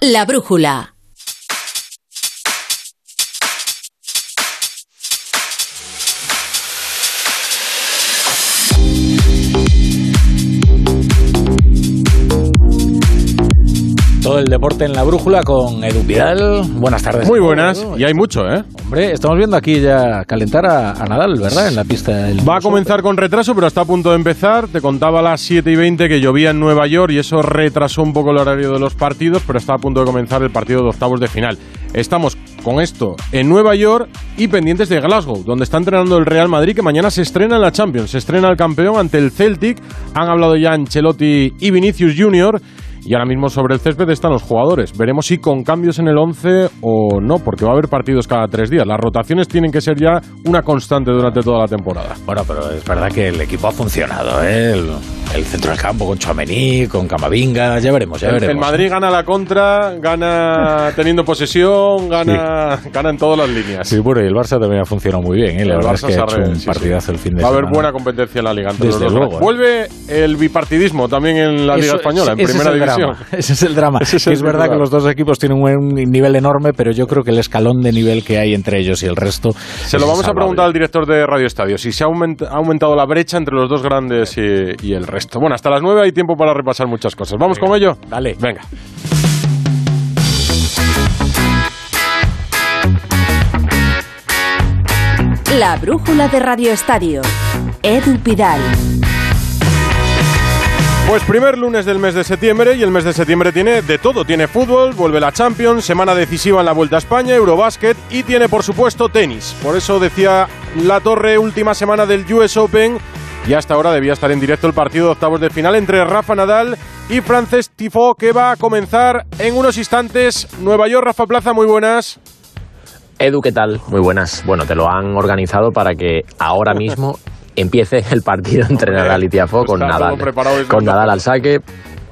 La brújula. Todo el deporte en la brújula con Edu Vidal. Buenas tardes. Muy buenas, y hay mucho, ¿eh? Hombre, estamos viendo aquí ya calentar a, a Nadal, ¿verdad? En la pista del. Va a comenzar con retraso, pero está a punto de empezar. Te contaba a las 7 y 20 que llovía en Nueva York y eso retrasó un poco el horario de los partidos, pero está a punto de comenzar el partido de octavos de final. Estamos con esto en Nueva York y pendientes de Glasgow, donde está entrenando el Real Madrid, que mañana se estrena en la Champions. Se estrena el campeón ante el Celtic. Han hablado ya Ancelotti y Vinicius Junior. Y ahora mismo sobre el césped están los jugadores. Veremos si con cambios en el 11 o no, porque va a haber partidos cada tres días. Las rotaciones tienen que ser ya una constante durante toda la temporada. Bueno, pero es verdad que el equipo ha funcionado, ¿eh? El centro del campo con Chouameni, con Camavinga, ya veremos, ya El, veremos. el Madrid gana la contra, gana teniendo posesión, gana, gana en todas las líneas. Sí, bueno, y el Barça también ha funcionado muy bien, ¿eh? La El verdad Barça es que ha hecho un sí, sí. partidazo el fin de Va a haber semana. buena competencia en la liga. entre Desde los dos. luego, ¿eh? Vuelve el bipartidismo también en la Liga Eso- Española, en primera es división. drama, ese es el drama. Es el es verdad titular. que los dos equipos tienen un nivel enorme, pero yo creo que el escalón de nivel que hay entre ellos y el resto. Se lo vamos a preguntar al director de Radio Estadio, si se ha, aument- ha aumentado la brecha entre los dos grandes y, y el resto. Bueno, hasta las 9 hay tiempo para repasar muchas cosas. ¿Vamos con ello? Dale. Venga. La brújula de Radio Estadio. Edu Pidal. Pues primer lunes del mes de septiembre y el mes de septiembre tiene de todo. Tiene fútbol, vuelve la Champions, semana decisiva en la Vuelta a España, Eurobásquet y tiene por supuesto tenis. Por eso decía La Torre, última semana del US Open y hasta ahora debía estar en directo el partido de octavos de final entre Rafa Nadal y Frances Tifo que va a comenzar en unos instantes. Nueva York, Rafa Plaza, muy buenas. Edu, ¿qué tal? Muy buenas. Bueno, te lo han organizado para que ahora mismo empiece el partido entre Nadal y Tiafo con Nadal. Con. Nadal al saque.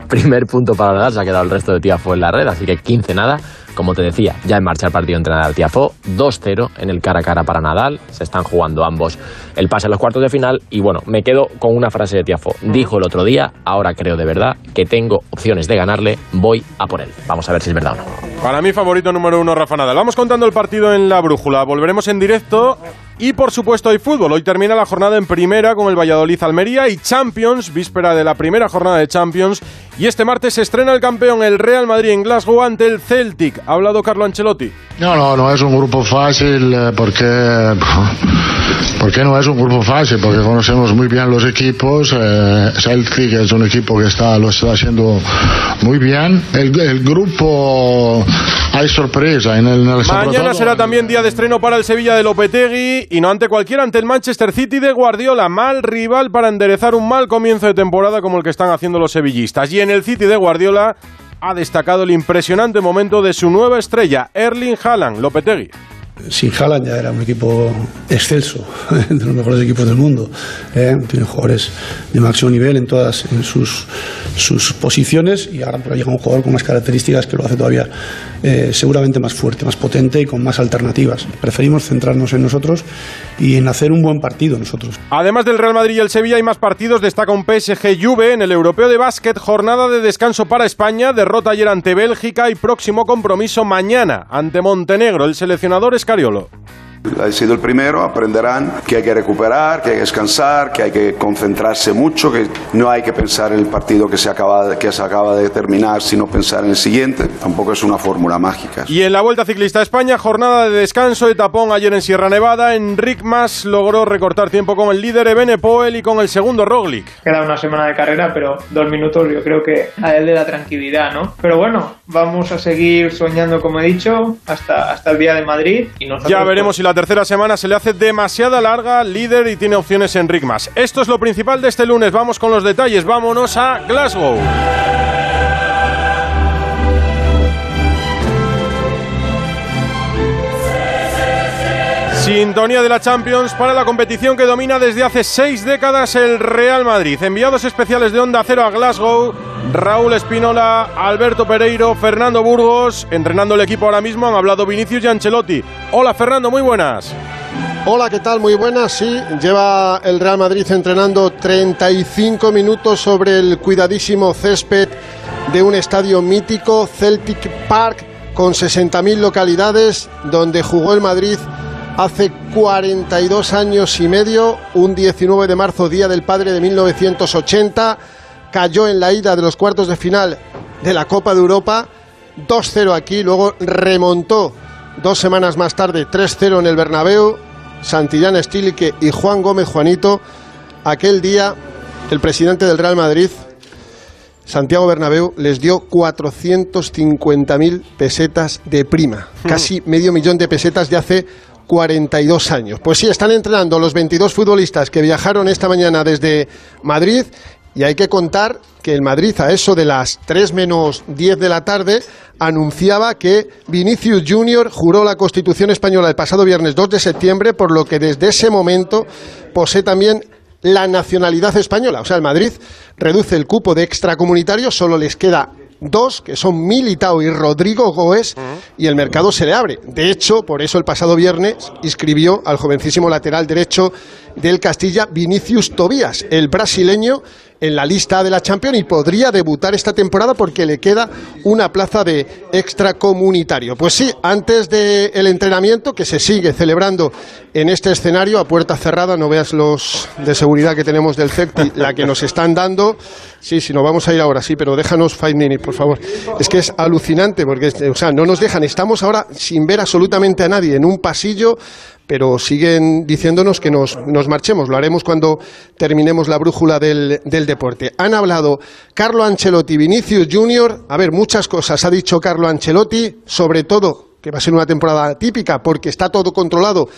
Primer punto para Nadal, se ha quedado el resto de Tiafo en la red, así que 15 nada. Como te decía, ya en marcha el partido entre Nadal y Tiafo, 2-0 en el cara a cara para Nadal. Se están jugando ambos el pase a los cuartos de final. Y bueno, me quedo con una frase de Tiafo. Dijo el otro día, ahora creo de verdad que tengo opciones de ganarle, voy a por él. Vamos a ver si es verdad o no. Para mí, favorito número uno, Rafa Nadal. Vamos contando el partido en la brújula. Volveremos en directo. Y por supuesto hay fútbol. Hoy termina la jornada en primera con el Valladolid Almería y Champions, víspera de la primera jornada de Champions. Y este martes se estrena el campeón, el Real Madrid en Glasgow ante el Celtic. Ha hablado Carlo Ancelotti. No, no, no es un grupo fácil eh, porque, porque no es un grupo fácil, porque conocemos muy bien los equipos. Eh, Celtic es un equipo que está, lo está haciendo muy bien. El, el grupo hay sorpresa en el, en el Mañana será también día de estreno para el Sevilla de Lopetegui y no ante cualquiera, ante el Manchester City de Guardiola. Mal rival para enderezar un mal comienzo de temporada como el que están haciendo los sevillistas. Y en el City de Guardiola ha destacado el impresionante momento de su nueva estrella, Erling Haaland, Lopetegui. Sin Haaland ya era un equipo excelso, de los mejores equipos del mundo. ¿eh? Tiene jugadores de máximo nivel en todas sus, posiciones y ahora llega un jugador con más características que lo hace todavía eh, seguramente más fuerte, más potente y con más alternativas. Preferimos centrarnos en nosotros y en hacer un buen partido nosotros. Además del Real Madrid y el Sevilla hay más partidos, destaca un PSG Juve en el Europeo de Básquet, jornada de descanso para España, derrota ayer ante Bélgica y próximo compromiso mañana ante Montenegro, el seleccionador Escariolo. Ha sido el primero, aprenderán que hay que recuperar, que hay que descansar, que hay que concentrarse mucho, que no hay que pensar en el partido que se acaba, que se acaba de terminar, sino pensar en el siguiente. Tampoco es una fórmula mágica. Y en la Vuelta Ciclista a España, jornada de descanso de tapón ayer en Sierra Nevada, Enric Mas logró recortar tiempo con el líder Ebenepoel y con el segundo Roglic. Queda una semana de carrera, pero dos minutos yo creo que a él le da tranquilidad, ¿no? Pero bueno, vamos a seguir soñando, como he dicho, hasta, hasta el día de Madrid. Y nosotros, Ya veremos pues, si la tercera semana se le hace demasiada larga, líder y tiene opciones Enric Mas. Esto es lo principal de este lunes, vamos con los detalles, vámonos a Glasgow. Sintonía de la Champions para la competición que domina desde hace seis décadas el Real Madrid. Enviados especiales de Onda Cero a Glasgow, Raúl Espinola, Alberto Pereiro, Fernando Burgos, entrenando el equipo ahora mismo, han hablado Vinicius y Ancelotti. Hola Fernando, muy buenas. Hola, ¿qué tal? Muy buenas. Sí, lleva el Real Madrid entrenando 35 minutos sobre el cuidadísimo césped de un estadio mítico, Celtic Park, con 60.000 localidades, donde jugó el Madrid hace 42 años y medio, un 19 de marzo, Día del Padre de 1980, cayó en la ida de los cuartos de final de la Copa de Europa, 2-0 aquí, luego remontó dos semanas más tarde 3-0 en el Bernabéu, Santillán Estílique y Juan Gómez Juanito, aquel día el presidente del Real Madrid, Santiago Bernabéu, les dio 450.000 pesetas de prima, casi medio millón de pesetas de hace 42 años. Pues sí, están entrenando los 22 futbolistas que viajaron esta mañana desde Madrid y hay que contar que el Madrid a eso de las 3 menos 10 de la tarde anunciaba que Vinicius Junior juró la Constitución española el pasado viernes 2 de septiembre, por lo que desde ese momento posee también la nacionalidad española. O sea, el Madrid reduce el cupo de extracomunitarios, solo les queda dos, que son Militao y Rodrigo Goes, y el mercado se le abre. De hecho, por eso el pasado viernes inscribió al jovencísimo lateral derecho del Castilla, Vinicius Tobías, el brasileño en la lista de la Champions y podría debutar esta temporada porque le queda una plaza de extracomunitario. Pues sí, antes del entrenamiento que se sigue celebrando en este escenario a puerta cerrada, no veas los de seguridad que tenemos del CEPTI, la que nos están dando. Sí, sí, nos vamos a ir ahora, sí, pero déjanos five minutes, por favor. Es que es alucinante porque, o sea, no nos dejan. Estamos ahora sin ver absolutamente a nadie en un pasillo pero siguen diciéndonos que nos, nos, marchemos. Lo haremos cuando terminemos la brújula del, del, deporte. Han hablado Carlo Ancelotti, Vinicius Junior. A ver, muchas cosas ha dicho Carlo Ancelotti, sobre todo que va a ser una temporada típica porque está todo controlado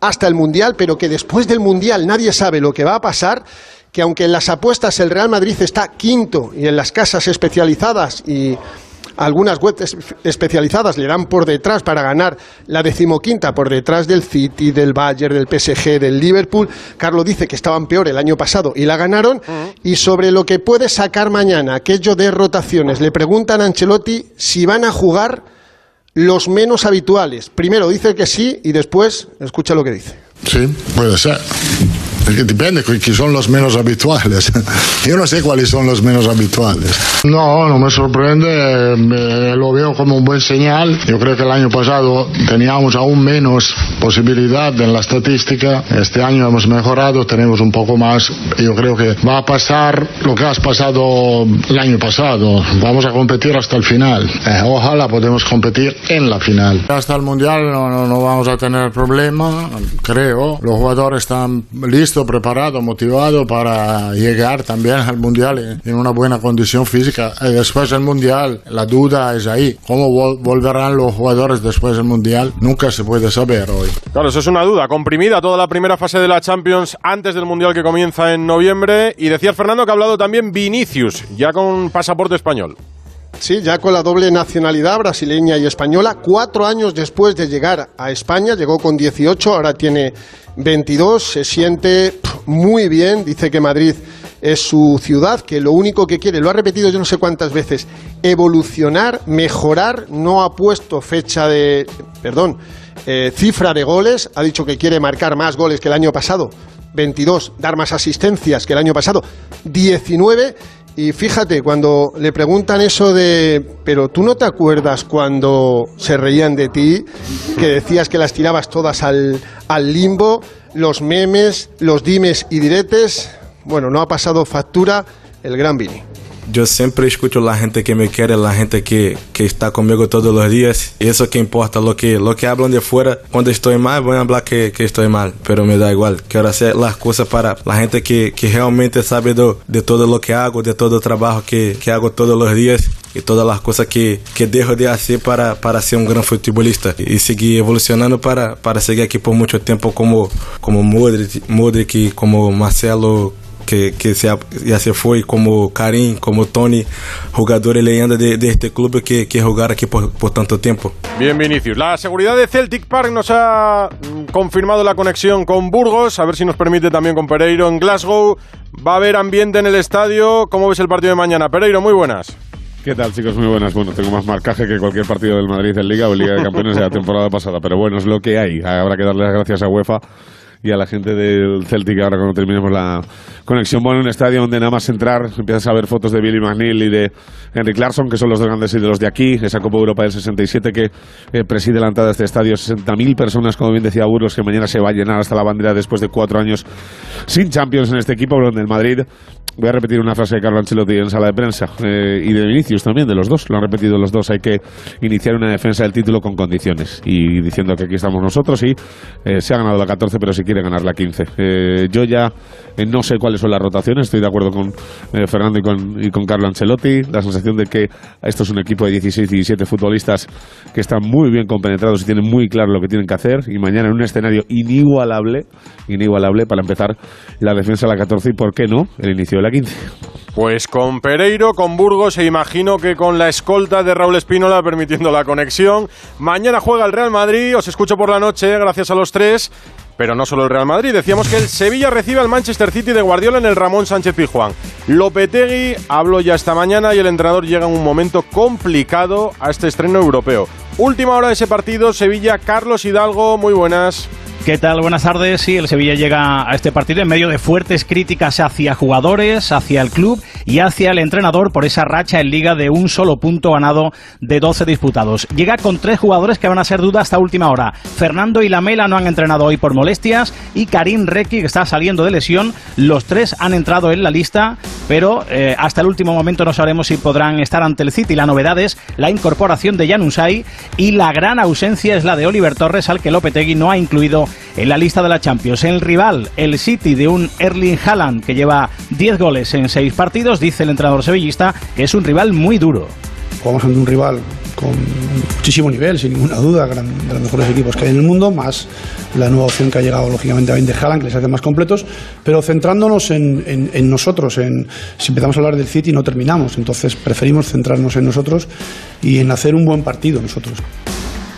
hasta el Mundial, pero que después del Mundial nadie sabe lo que va a pasar que aunque en las apuestas el Real Madrid está quinto y en las casas especializadas y algunas webs especializadas le dan por detrás para ganar la decimoquinta, por detrás del City, del Bayern, del PSG, del Liverpool. Carlos dice que estaban peor el año pasado y la ganaron. Y sobre lo que puede sacar mañana, aquello de rotaciones, le preguntan a Ancelotti si van a jugar los menos habituales. Primero dice que sí y después escucha lo que dice. Sí, puede ser. Depende quiénes son los menos habituales. Yo no sé cuáles son los menos habituales. No, no me sorprende, me, lo veo como un buen señal. Yo creo que el año pasado teníamos aún menos posibilidad en la estadística. Este año hemos mejorado, tenemos un poco más. Yo creo que va a pasar lo que has pasado el año pasado. Vamos a competir hasta el final. Eh, ojalá podemos competir en la final. Hasta el Mundial no, no, no vamos a tener problema, creo. Los jugadores están listos preparado, motivado para llegar también al Mundial en una buena condición física. Y después del Mundial, la duda es ahí. ¿Cómo volverán los jugadores después del Mundial? Nunca se puede saber hoy. Claro, eso es una duda. Comprimida toda la primera fase de la Champions antes del Mundial que comienza en noviembre. Y decía Fernando que ha hablado también Vinicius, ya con pasaporte español. Sí, ya con la doble nacionalidad brasileña y española. Cuatro años después de llegar a España, llegó con 18, ahora tiene 22, se siente muy bien, dice que Madrid es su ciudad, que lo único que quiere, lo ha repetido yo no sé cuántas veces, evolucionar, mejorar, no ha puesto fecha de, perdón, eh, cifra de goles, ha dicho que quiere marcar más goles que el año pasado, 22, dar más asistencias que el año pasado, 19 y fíjate, cuando le preguntan eso de, pero tú no te acuerdas cuando se reían de ti, que decías que las tirabas todas al, al limbo, los memes, los dimes y diretes, bueno, no ha pasado factura el gran Vini. Yo siempre escucho la gente que me quiere, la gente que, que está conmigo todos los días. Y eso que importa, lo que, lo que hablan de fuera. Cuando estoy mal, voy a hablar que, que estoy mal, pero me da igual. Quiero hacer las cosas para la gente que, que realmente sabe de, de todo lo que hago, de todo el trabajo que, que hago todos los días y todas las cosas que, que dejo de hacer para, para ser un gran futbolista y seguir evolucionando para, para seguir aquí por mucho tiempo como, como Modric, Modric y como Marcelo que, que se, ya se fue, como Karim, como Tony, jugadores leyenda de, de este club que, que jugar aquí por, por, tanto tiempo. Bien, Vinicius. La seguridad de Celtic Park nos ha confirmado la conexión con Burgos, a ver si nos permite también con Pereiro en Glasgow. Va a haber ambiente en el estadio. ¿Cómo ves el partido de mañana? Pereiro, muy buenas. ¿Qué tal, chicos? Muy buenas. Bueno, tengo más marcaje que cualquier partido del Madrid en Liga o Liga de Campeones de la temporada pasada, pero bueno, es lo que hay. Habrá que darle las gracias a UEFA y a la gente del Celtic ahora cuando terminemos la conexión. Bueno, un estadio donde nada más entrar empiezas a ver fotos de Billy McNeil y de Henry Clarkson, que son los dos grandes ídolos de aquí, esa Copa Europa del 67 que eh, preside la entrada de este estadio. 60.000 personas, como bien decía Burgos, que mañana se va a llenar hasta la bandera después de cuatro años sin Champions en este equipo, donde el Madrid Voy a repetir una frase de Carlo Ancelotti en sala de prensa eh, y de Vinicius también, de los dos. Lo han repetido los dos. Hay que iniciar una defensa del título con condiciones y diciendo que aquí estamos nosotros y eh, se ha ganado la 14, pero se quiere ganar la 15. Eh, yo ya no sé cuáles son las rotaciones. Estoy de acuerdo con Fernando y con, y con Carlo Ancelotti. La sensación de que esto es un equipo de 16, 17 futbolistas que están muy bien compenetrados y tienen muy claro lo que tienen que hacer. Y mañana en un escenario inigualable, inigualable para empezar la defensa de la 14 y, ¿por qué no?, el inicio de la pues con Pereiro, con Burgos e imagino que con la escolta de Raúl Espínola permitiendo la conexión. Mañana juega el Real Madrid, os escucho por la noche, gracias a los tres. Pero no solo el Real Madrid, decíamos que el Sevilla recibe al Manchester City de Guardiola en el Ramón Sánchez Pizjuán. Lopetegui habló ya esta mañana y el entrenador llega en un momento complicado a este estreno europeo. Última hora de ese partido, Sevilla, Carlos Hidalgo, muy buenas. ¿Qué tal? Buenas tardes. Sí, el Sevilla llega a este partido en medio de fuertes críticas hacia jugadores, hacia el club y hacia el entrenador por esa racha en liga de un solo punto ganado de 12 disputados. Llega con tres jugadores que van a ser duda hasta última hora. Fernando y Lamela no han entrenado hoy por molestias y Karim Requi que está saliendo de lesión. Los tres han entrado en la lista, pero eh, hasta el último momento no sabremos si podrán estar ante el City. La novedad es la incorporación de Janusay y la gran ausencia es la de Oliver Torres al que Lopetegui no ha incluido en la lista de la Champions. El rival, el City de un Erling Haaland que lleva 10 goles en 6 partidos, dice el entrenador sevillista que es un rival muy duro. Jugamos ante un rival con muchísimo nivel, sin ninguna duda, de los mejores equipos que hay en el mundo, más la nueva opción que ha llegado lógicamente a de Haaland, que les hace más completos, pero centrándonos en, nosotros, en, si empezamos a hablar del City no terminamos, entonces preferimos centrarnos en nosotros y en hacer un buen partido nosotros.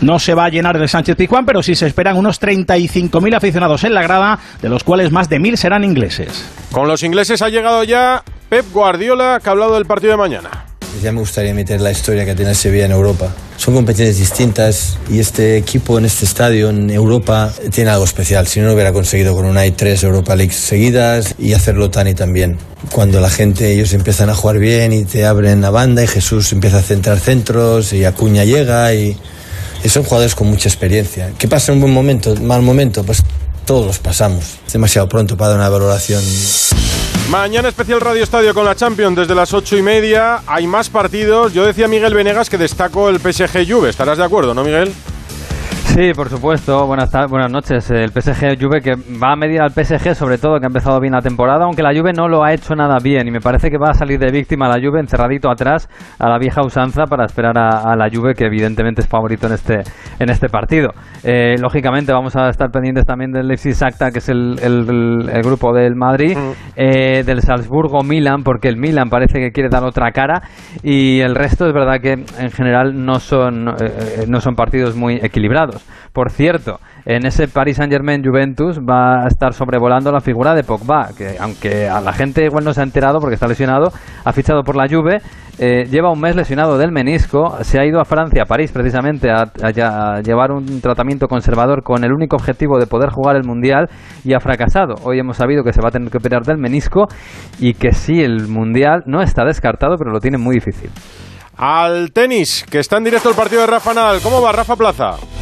No se va a llenar el Sánchez Pizjuán, pero sí se esperan unos 35.000 aficionados en la grada, de los cuales más de 1.000 serán ingleses. Con los ingleses ha llegado ya Pep Guardiola, que ha hablado del partido de mañana. Ya me gustaría meter la historia que tiene Sevilla en Europa. Son competiciones distintas y este equipo en este estadio en Europa tiene algo especial. Si no, lo hubiera conseguido con una y tres Europa League seguidas y hacerlo tan y tan bien. Cuando la gente, ellos empiezan a jugar bien y te abren la banda y Jesús empieza a centrar centros y Acuña llega y y son jugadores con mucha experiencia. ¿Qué pasa en un buen momento, mal momento? Pues todos los pasamos. Es demasiado pronto para dar una valoración. Mañana especial Radio Estadio con la Champions desde las ocho y media. Hay más partidos. Yo decía Miguel Venegas que destaco el PSG Juve. ¿Estarás de acuerdo, no, Miguel? Sí, por supuesto. Buenas, buenas noches. El PSG Juve que va a medir al PSG, sobre todo que ha empezado bien la temporada, aunque la Juve no lo ha hecho nada bien y me parece que va a salir de víctima la Juve encerradito atrás a la vieja usanza para esperar a, la Juve que evidentemente es favorito en este en este partido. Eh, lógicamente vamos a estar pendientes también del Leipzig Sacta, que es el, el, grupo del Madrid, mm. eh, del Salzburgo Milan, porque el Milan parece que quiere dar otra cara y el resto es verdad que en general no son eh, no son partidos muy equilibrados. Por cierto, en ese Paris Saint-Germain Juventus va a estar sobrevolando la figura de Pogba, que aunque a la gente igual no se ha enterado porque está lesionado, ha fichado por la Juve, eh, lleva un mes lesionado del menisco, se ha ido a Francia, a París precisamente, a, llevar un tratamiento conservador con el único objetivo de poder jugar el Mundial y ha fracasado. Hoy hemos sabido que se va a tener que operar del menisco y que sí, el Mundial no está descartado, pero lo tiene muy difícil. Al tenis, que está en directo el partido de Rafa Nadal. ¿Cómo va Rafa Plaza?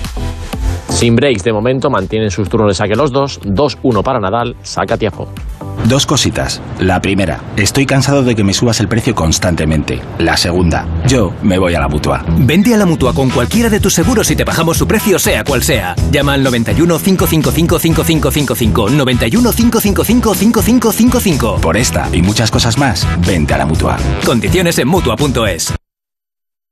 Sin breaks de momento, mantienen sus turnos de saque los dos. 2-1 para Nadal, saca Tiafo. Dos cositas. La primera, estoy cansado de que me subas el precio constantemente. La segunda, yo me voy a la mutua. Vende a la mutua con cualquiera de tus seguros y te bajamos su precio, sea cual sea. Llama al 91 555 5555. 91 555 5555. Por esta y muchas cosas más, vente a la mutua. Condiciones en mutua.es.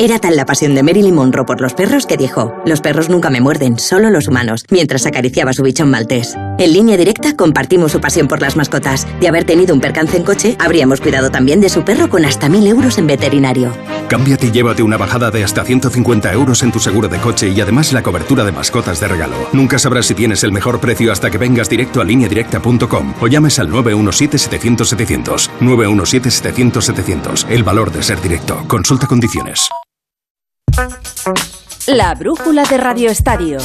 Era tal la pasión de Marilyn Monroe por los perros que dijo, los perros nunca me muerden, solo los humanos, mientras acariciaba su bichón maltés. En línea directa compartimos su pasión por las mascotas. De haber tenido un percance en coche, habríamos cuidado también de su perro con hasta mil euros en veterinario. Cámbiate y llévate una bajada de hasta 150 euros en tu seguro de coche y además la cobertura de mascotas de regalo. Nunca sabrás si tienes el mejor precio hasta que vengas directo a lineadirecta.com o llames al 917-700-700. 917-700-700. El valor de ser directo. Consulta condiciones. La brújula de Radio Estadio.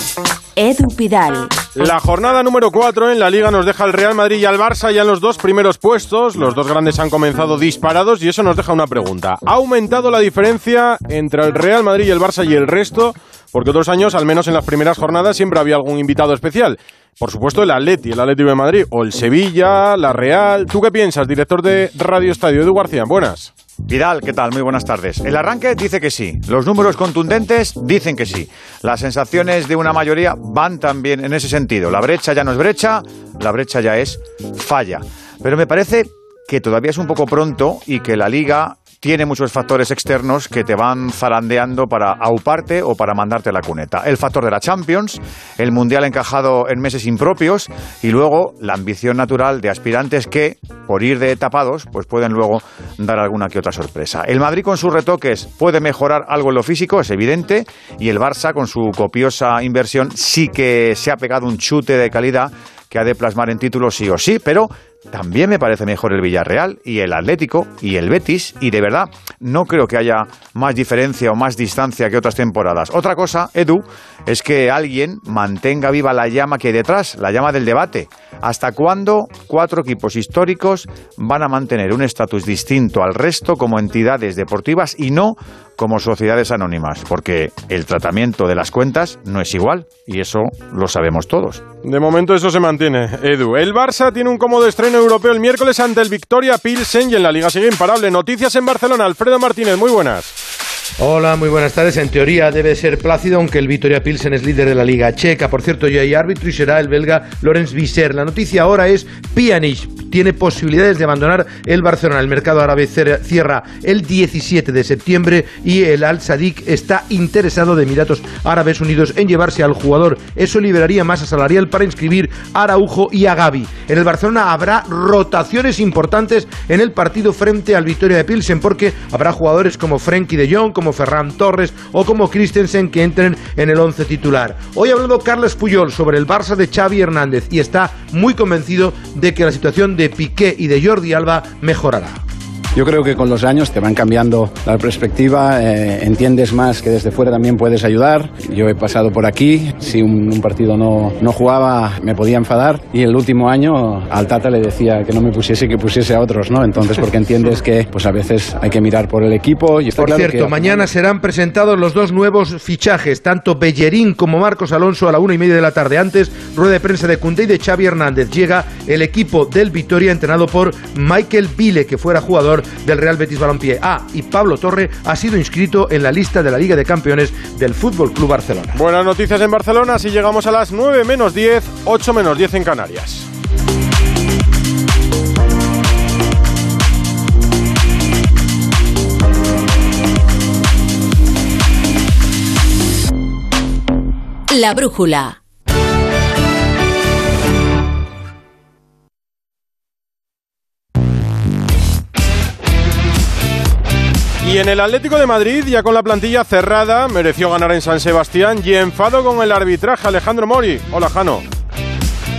Edu Pidal. La jornada número 4 en la Liga nos deja al Real Madrid y al Barça ya en los dos primeros puestos. Los dos grandes han comenzado disparados y eso nos deja una pregunta. ¿Ha aumentado la diferencia entre el Real Madrid y el Barça y el resto? Porque otros años, al menos en las primeras jornadas, siempre había algún invitado especial. Por supuesto, el Atleti, el Atlético de Madrid, o el Sevilla, la Real. ¿Tú qué piensas, director de Radio Estadio? Edu García, buenas. Vidal, ¿qué tal? Muy buenas tardes. El arranque dice que sí. Los números contundentes dicen que sí. Las sensaciones de una mayoría van también en ese sentido. La brecha ya no es brecha, la brecha ya es falla. Pero me parece que todavía es un poco pronto y que la liga tiene muchos factores externos que te van zarandeando para auparte o para mandarte la cuneta. El factor de la Champions, el Mundial encajado en meses impropios y luego la ambición natural de aspirantes que, por ir de tapados, pues pueden luego dar alguna que otra sorpresa. El Madrid con sus retoques puede mejorar algo en lo físico, es evidente, y el Barça con su copiosa inversión sí que se ha pegado un chute de calidad que ha de plasmar en títulos sí o sí, pero también me parece mejor el Villarreal y el Atlético y el Betis y de verdad no creo que haya más diferencia o más distancia que otras temporadas. Otra cosa, Edu, es que alguien mantenga viva la llama que hay detrás, la llama del debate. ¿Hasta cuándo cuatro equipos históricos van a mantener un estatus distinto al resto como entidades deportivas y no como sociedades anónimas? Porque el tratamiento de las cuentas no es igual y eso lo sabemos todos. De momento eso se mantiene, Edu. El Barça tiene un cómodo estreno europeo el miércoles ante el Victoria Pilsen y en la Liga sigue imparable. Noticias en Barcelona. Alfredo Martínez, muy buenas. Hola, muy buenas tardes. En teoría debe ser plácido, aunque el Vitoria Pilsen es líder de la Liga Checa. Por cierto, ya hay árbitro y será el belga Lorenz Visser. La noticia ahora es Pjanic tiene posibilidades de abandonar el Barcelona. El mercado árabe cierra el 17 de septiembre y el Al Sadik está interesado de Emiratos Árabes Unidos en llevarse al jugador. Eso liberaría masa salarial para inscribir a Araujo y a Gaby. En el Barcelona habrá rotaciones importantes en el partido frente al Vitoria de Pilsen porque habrá jugadores como Frenkie de Jong, como Ferran Torres o como Christensen que entren en el once titular. Hoy ha hablado Carles Puyol sobre el Barça de Xavi Hernández y está muy convencido de que la situación de Piqué y de Jordi Alba mejorará. Yo creo que con los años te van cambiando la perspectiva, eh, entiendes más que desde fuera también puedes ayudar. Yo he pasado por aquí, si un, partido no, no, jugaba me podía enfadar y el último año al Tata le decía que no me pusiese que pusiese a otros, ¿no? Entonces porque entiendes que pues a veces hay que mirar por el equipo. Y por cierto, mañana serán presentados los dos nuevos fichajes, tanto Bellerín como Marcos Alonso a la una y media de la tarde. Antes, rueda de prensa de Cundé y de Xavi Hernández. Llega el equipo del Vitoria entrenado por Michael Vile, que fuera jugador del Real Betis Balompié. Ah, y Pablo Torre ha sido inscrito en la lista de la Liga de Campeones del Fútbol Club Barcelona. Buenas noticias en Barcelona, si llegamos a las 9 menos 10, 8 menos 10 en Canarias. La brújula. Y en el Atlético de Madrid, ya con la plantilla cerrada, mereció ganar en San Sebastián y enfado con el arbitraje Alejandro Mori. Hola, Jano.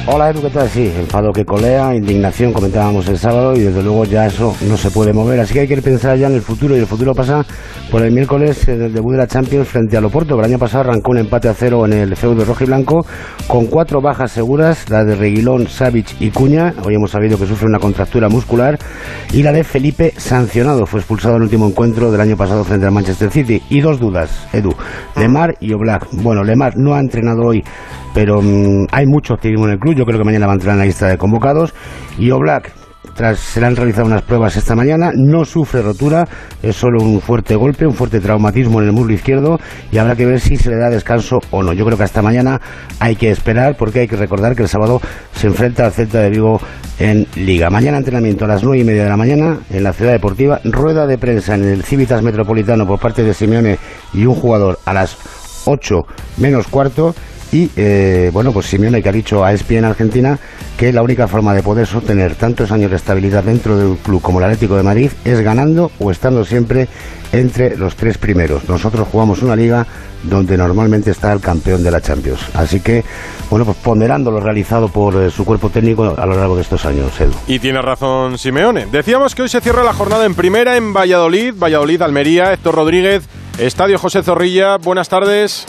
Hola Edu, ¿qué tal? Sí, enfado que colea, indignación, comentábamos el sábado y desde luego ya eso no se puede mover. Así que hay que pensar ya en el futuro y el futuro pasa por el miércoles en el debut de la Champions frente al Oporto. El año pasado arrancó un empate a cero en el feudo rojo y blanco con cuatro bajas seguras, la de Reguilón, Savic y Cuña. Hoy hemos sabido que sufre una contractura muscular y la de Felipe sancionado. Fue expulsado en el último encuentro del año pasado frente al Manchester City. Y dos dudas, Edu, Lemar y Oblak. Bueno, Lemar no ha entrenado hoy pero mm, hay mucho optimismo en el club. Yo creo que mañana va a entrar en la lista de convocados. Y Oblak, tras se le han realizado unas pruebas esta mañana, no sufre rotura, es solo un fuerte golpe, un fuerte traumatismo en el muslo izquierdo y habrá que ver si se le da descanso o no. Yo creo que hasta mañana hay que esperar porque hay que recordar que el sábado se enfrenta al Celta de Vigo en Liga. Mañana entrenamiento a las nueve y media de la mañana en la Ciudad Deportiva, rueda de prensa en el Civitas Metropolitano por parte de Simeone y un jugador a las 8 menos cuarto y eh, bueno, pues Simeone que ha dicho a ESPI en Argentina que la única forma de poder sostener tantos años de estabilidad dentro de un club como el Atlético de Madrid es ganando o estando siempre entre los tres primeros. Nosotros jugamos una liga donde normalmente está el campeón de la Champions. Así que, bueno, pues ponderando lo realizado por eh, su cuerpo técnico a lo largo de estos años, Edu. Y tiene razón Simeone. Decíamos que hoy se cierra la jornada en primera en Valladolid, Valladolid, Almería, Héctor Rodríguez, Estadio José Zorrilla. Buenas tardes.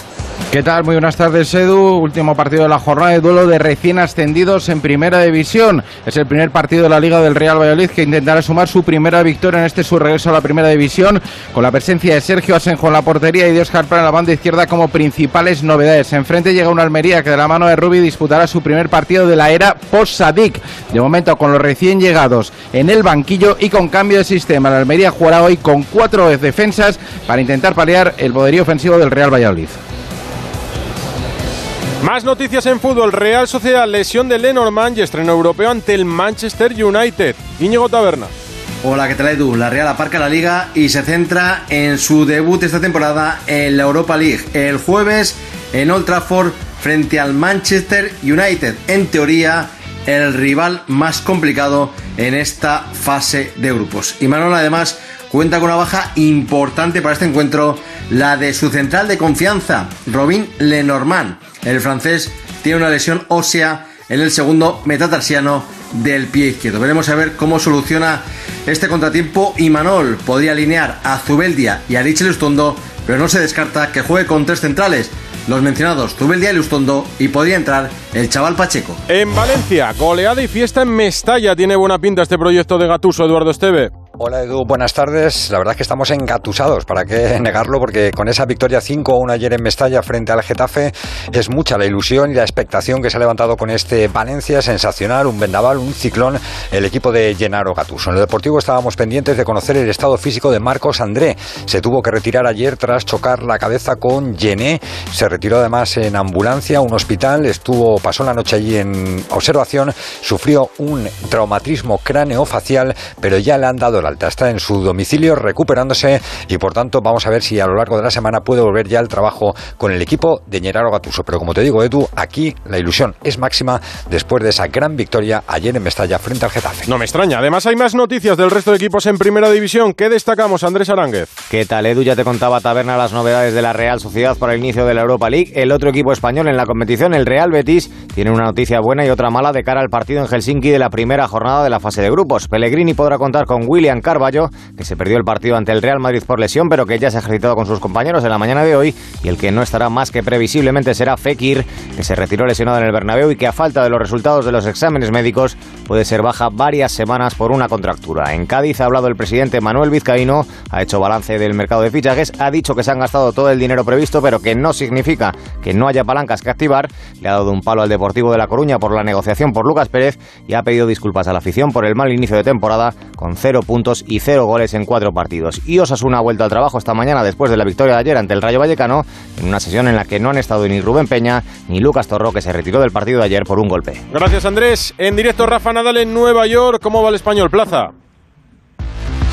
¿Qué tal? Muy buenas tardes, Edu. Último partido de la jornada de duelo de recién ascendidos en Primera División. Es el primer partido de la Liga del Real Valladolid que intentará sumar su primera victoria en este su regreso a la Primera División, con la presencia de Sergio Asenjo en la portería y de Oscar en la banda izquierda como principales novedades. Enfrente llega una Almería que de la mano de Rubi disputará su primer partido de la era post-Sadik. De momento con los recién llegados en el banquillo y con cambio de sistema. La Almería jugará hoy con cuatro defensas para intentar paliar el poderío ofensivo del Real Valladolid. Más noticias en fútbol. Real Sociedad, lesión de Lenormand y estreno europeo ante el Manchester United. Íñigo Taberna. Hola, ¿qué tal Edu? La Real aparca la liga y se centra en su debut esta temporada en la Europa League. El jueves en Old Trafford frente al Manchester United. En teoría, el rival más complicado en esta fase de grupos. Y Manuel además cuenta con una baja importante para este encuentro, la de su central de confianza, Robin Lenormand. El francés tiene una lesión ósea en el segundo metatarsiano del pie izquierdo. Veremos a ver cómo soluciona este contratiempo y Manol podría alinear a Zubeldia y a Richel Lustondo, pero no se descarta que juegue con tres centrales, los mencionados Zubeldia y Lustondo, y podría entrar el chaval Pacheco. En Valencia, goleada y fiesta en Mestalla. Tiene buena pinta este proyecto de Gatuso, Eduardo Esteve. Hola Edu, buenas tardes. La verdad es que estamos engatusados, ¿para qué negarlo? Porque con esa victoria 5-1 ayer en Mestalla frente al Getafe es mucha la ilusión y la expectación que se ha levantado con este Valencia sensacional, un vendaval, un ciclón, el equipo de Gennaro Gatuso. En el Deportivo estábamos pendientes de conocer el estado físico de Marcos André. Se tuvo que retirar ayer tras chocar la cabeza con Gené. Se retiró además en ambulancia un hospital, estuvo, pasó la noche allí en observación, sufrió un traumatismo craneofacial, pero ya le han dado alta. Está en su domicilio recuperándose y por tanto vamos a ver si a lo largo de la semana puede volver ya al trabajo con el equipo de Gennaro Gattuso. Pero como te digo, Edu, aquí la ilusión es máxima después de esa gran victoria ayer en Mestalla frente al Getafe. No me extraña. Además hay más noticias del resto de equipos en Primera División. ¿Qué destacamos, Andrés Aránguez? ¿Qué tal, Edu? Ya te contaba Taberna las novedades de la Real Sociedad para el inicio de la Europa League. El otro equipo español en la competición, el Real Betis, tiene una noticia buena y otra mala de cara al partido en Helsinki de la primera jornada de la fase de grupos. Pellegrini podrá contar con William Carballo, que se perdió el partido ante el Real Madrid por lesión, pero que ya se ha ejercitado con sus compañeros en la mañana de hoy, y el que no estará más que previsiblemente será Fekir, que se retiró lesionado en el Bernabéu y que a falta de los resultados de los exámenes médicos puede ser baja varias semanas por una contractura. En Cádiz ha hablado el presidente Manuel Vizcaíno, ha hecho balance del mercado de fichajes, ha dicho que se han gastado todo el dinero previsto, pero que no significa que no haya palancas que activar. Le ha dado un palo al Deportivo de La Coruña por la negociación por Lucas Pérez y ha pedido disculpas a la afición por el mal inicio de temporada con cero puntos y cero goles en cuatro partidos. Y Osasuna ha vuelto al trabajo esta mañana después de la victoria de ayer ante el Rayo Vallecano, en una sesión en la que no han estado ni Rubén Peña ni Lucas Torro, que se retiró del partido de ayer por un golpe. Gracias, Andrés. En directo, Rafa Nadal en Nueva York. ¿Cómo va el español, Plaza?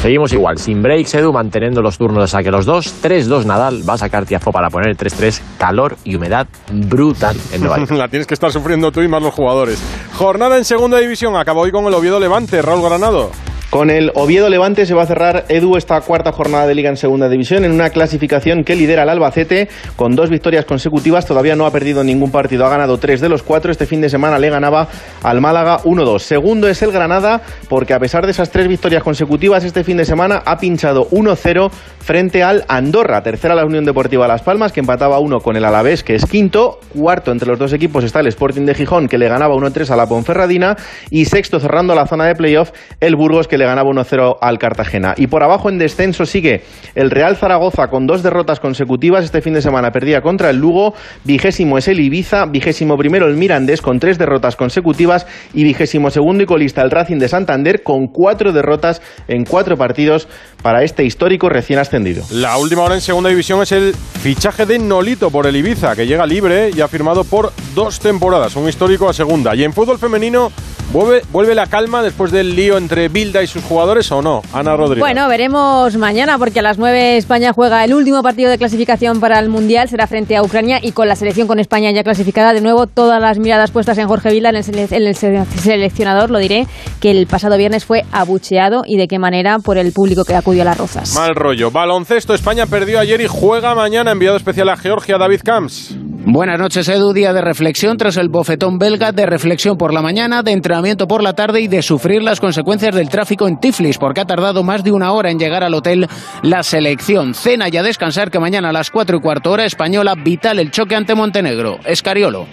Seguimos igual, sin breaks, Edu, manteniendo los turnos de saque los dos. 3-2 Nadal, va a sacar Tiafo para poner el 3-3. Calor y humedad brutal en Nueva York. La tienes que estar sufriendo tú y más los jugadores. Jornada en segunda división, acabó hoy con el Oviedo Levante, Raúl Granado. Con el Oviedo Levante se va a cerrar Edu esta cuarta jornada de liga en segunda división en una clasificación que lidera el Albacete con dos victorias consecutivas. Todavía no ha perdido ningún partido, ha ganado tres de los cuatro. Este fin de semana le ganaba al Málaga 1-2. Segundo es el Granada porque a pesar de esas tres victorias consecutivas este fin de semana ha pinchado 1-0 frente al Andorra. Tercera la Unión Deportiva Las Palmas que empataba uno con el Alavés que es quinto. Cuarto entre los dos equipos está el Sporting de Gijón que le ganaba 1-3 a la Ponferradina y sexto cerrando la zona de playoff el Burgos que le le ganaba 1-0 al Cartagena. Y por abajo en descenso sigue el Real Zaragoza con dos derrotas consecutivas. Este fin de semana perdía contra el Lugo. Vigésimo es el Ibiza. Vigésimo primero el Mirandés con tres derrotas consecutivas. Y vigésimo segundo y colista el Racing de Santander con cuatro derrotas en cuatro partidos para este histórico recién ascendido. La última hora en segunda división es el fichaje de Nolito por el Ibiza, que llega libre y ha firmado por dos temporadas, un histórico a segunda. Y en fútbol femenino ¿Vuelve, ¿Vuelve, la calma después del lío entre Bilda y sus jugadores o no? Ana Rodríguez. Bueno, veremos mañana porque a las 9 España juega el último partido de clasificación para el Mundial, será frente a Ucrania y con la selección con España ya clasificada, de nuevo todas las miradas puestas en Jorge Vilda, en el, en el seleccionador, lo diré, que el pasado viernes fue abucheado y de qué manera por el público que acudió a las Rozas. Mal rollo. Baloncesto, España perdió ayer y juega mañana, enviado especial a Georgia, David Camps. Buenas noches, Edu. Día de reflexión tras el bofetón belga, de reflexión por la mañana, de entrenamiento por la tarde y de sufrir las consecuencias del tráfico en Tiflis, porque ha tardado más de una hora en llegar al hotel la selección. Cena y a descansar que mañana a las cuatro y cuarto hora española, vital el choque ante Montenegro. Escariolo.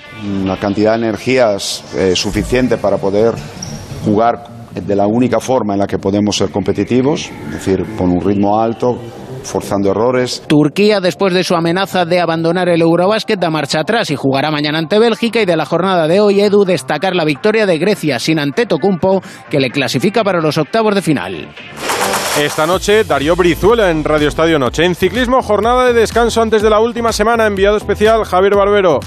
Una cantidad de energías eh, suficiente para poder jugar de la única forma en la que podemos ser competitivos, es decir, con un ritmo alto, forzando errores. Turquía, después de su amenaza de abandonar el Eurobásquet, da marcha atrás y jugará mañana ante Bélgica. Y de la jornada de hoy, Edu, destacar la victoria de Grecia sin Antetokounmpo, que le clasifica para los octavos de final. Esta noche, Darío Brizuela en Radio Estadio Noche. En ciclismo, jornada de descanso antes de la última semana. Enviado especial, Javier Barbero.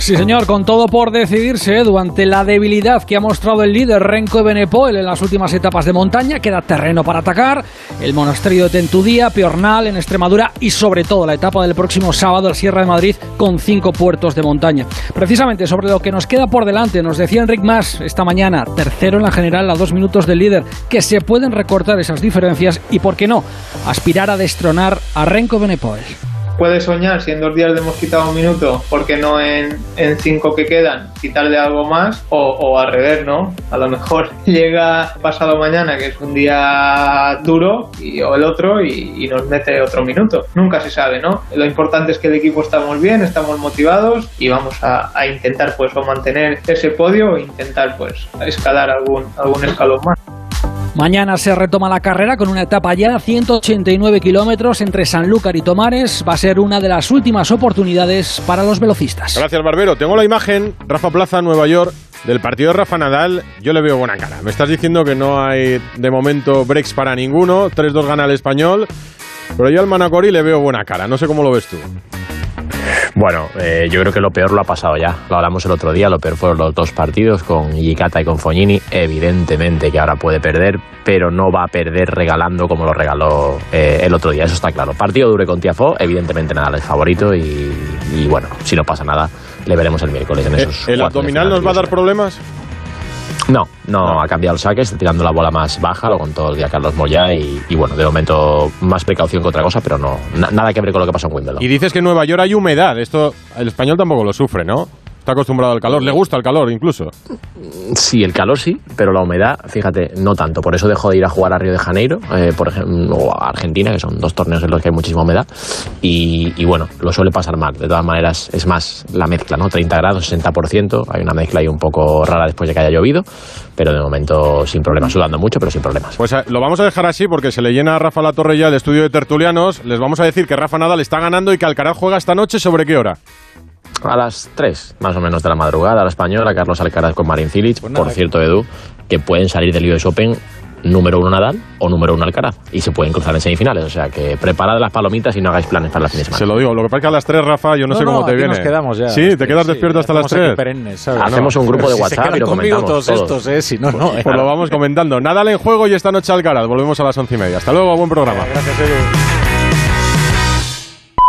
Sí, señor, con todo por decidirse, durante la debilidad que ha mostrado el líder Renko Benepoel en las últimas etapas de montaña, queda terreno para atacar. El monasterio de Tentudía, Piornal en Extremadura y sobre todo la etapa del próximo sábado al Sierra de Madrid con cinco puertos de montaña. Precisamente sobre lo que nos queda por delante, nos decía Enric Mas esta mañana, tercero en la general a dos minutos del líder, que se pueden recortar esas diferencias y, por qué no, aspirar a destronar a Renko Benepoel puede soñar si en dos días le hemos quitado un minuto, porque no en, cinco que quedan quitarle algo más? O, al revés, ¿no? A lo mejor llega pasado mañana, que es un día duro, y, o el otro, y, nos mete otro minuto. Nunca se sabe, ¿no? Lo importante es que el equipo estamos bien, estamos motivados y vamos a, a intentar pues o mantener ese podio o intentar pues escalar algún, algún escalón más. Mañana se retoma la carrera con una etapa ya 189 kilómetros entre Sanlúcar y Tomares. Va a ser una de las últimas oportunidades para los velocistas. Gracias, Barbero. Tengo la imagen, Rafa Plaza, Nueva York, del partido de Rafa Nadal. Yo le veo buena cara. Me estás diciendo que no hay de momento breaks para ninguno. 3-2 gana el español. Pero yo al Manacori le veo buena cara. No sé cómo lo ves tú. Bueno, eh, yo creo que lo peor lo ha pasado ya. Lo hablamos el otro día, lo peor fueron los dos partidos con Yikata y con Fognini. Evidentemente que ahora puede perder, pero no va a perder regalando como lo regaló eh, el otro día, eso está claro. Partido dure con Tiafo, evidentemente nada es favorito y, bueno, si no pasa nada, le veremos el miércoles en eh, esos. ¿El abdominal nos va a dar problemas? No, no, ha cambiado el saque, está tirando la bola más baja, lo contó el día Carlos Moya y, bueno, de momento más precaución que otra cosa, pero no nada que ver con lo que pasó en Wimbledon. Y dices que en Nueva York hay humedad, esto el español tampoco lo sufre, ¿no? Está acostumbrado al calor, le gusta el calor incluso. Sí, el calor sí, pero la humedad, fíjate, no tanto. Por eso dejó de ir a jugar a Río de Janeiro, eh, por ejemplo, o a Argentina, que son dos torneos en los que hay muchísima humedad. Y, bueno, lo suele pasar mal. De todas maneras, es más la mezcla, ¿no? 30 grados, 60%. Hay una mezcla ahí un poco rara después de que haya llovido, pero de momento sin problemas, sudando mucho, pero sin problemas. Pues eh, lo vamos a dejar así porque se le llena a Rafa La Torre ya el estudio de tertulianos. Les vamos a decir que Rafa Nadal está ganando y que Alcaraz juega esta noche. ¿Sobre qué hora? A las 3 más o menos de la madrugada, a la española, Carlos Alcaraz con Marin Cilic. Pues Por cierto, Edu, que pueden salir del US Open número uno Nadal o número uno Alcaraz y se pueden cruzar en semifinales. O sea que preparad las palomitas y no hagáis planes para la fin de semana. Se lo digo, lo que pasa es que a las 3, Rafa, yo no, sé cómo te viene. Nos quedamos ya. Sí, te quedas despierto hasta las 3. Hacemos un grupo de WhatsApp y lo comentamos. Todos estos, ¿eh? Si no, no. Pues, lo vamos comentando. Nadal en juego y esta noche Alcaraz. Volvemos a las once y media. Hasta luego, buen programa. gracias, Edu.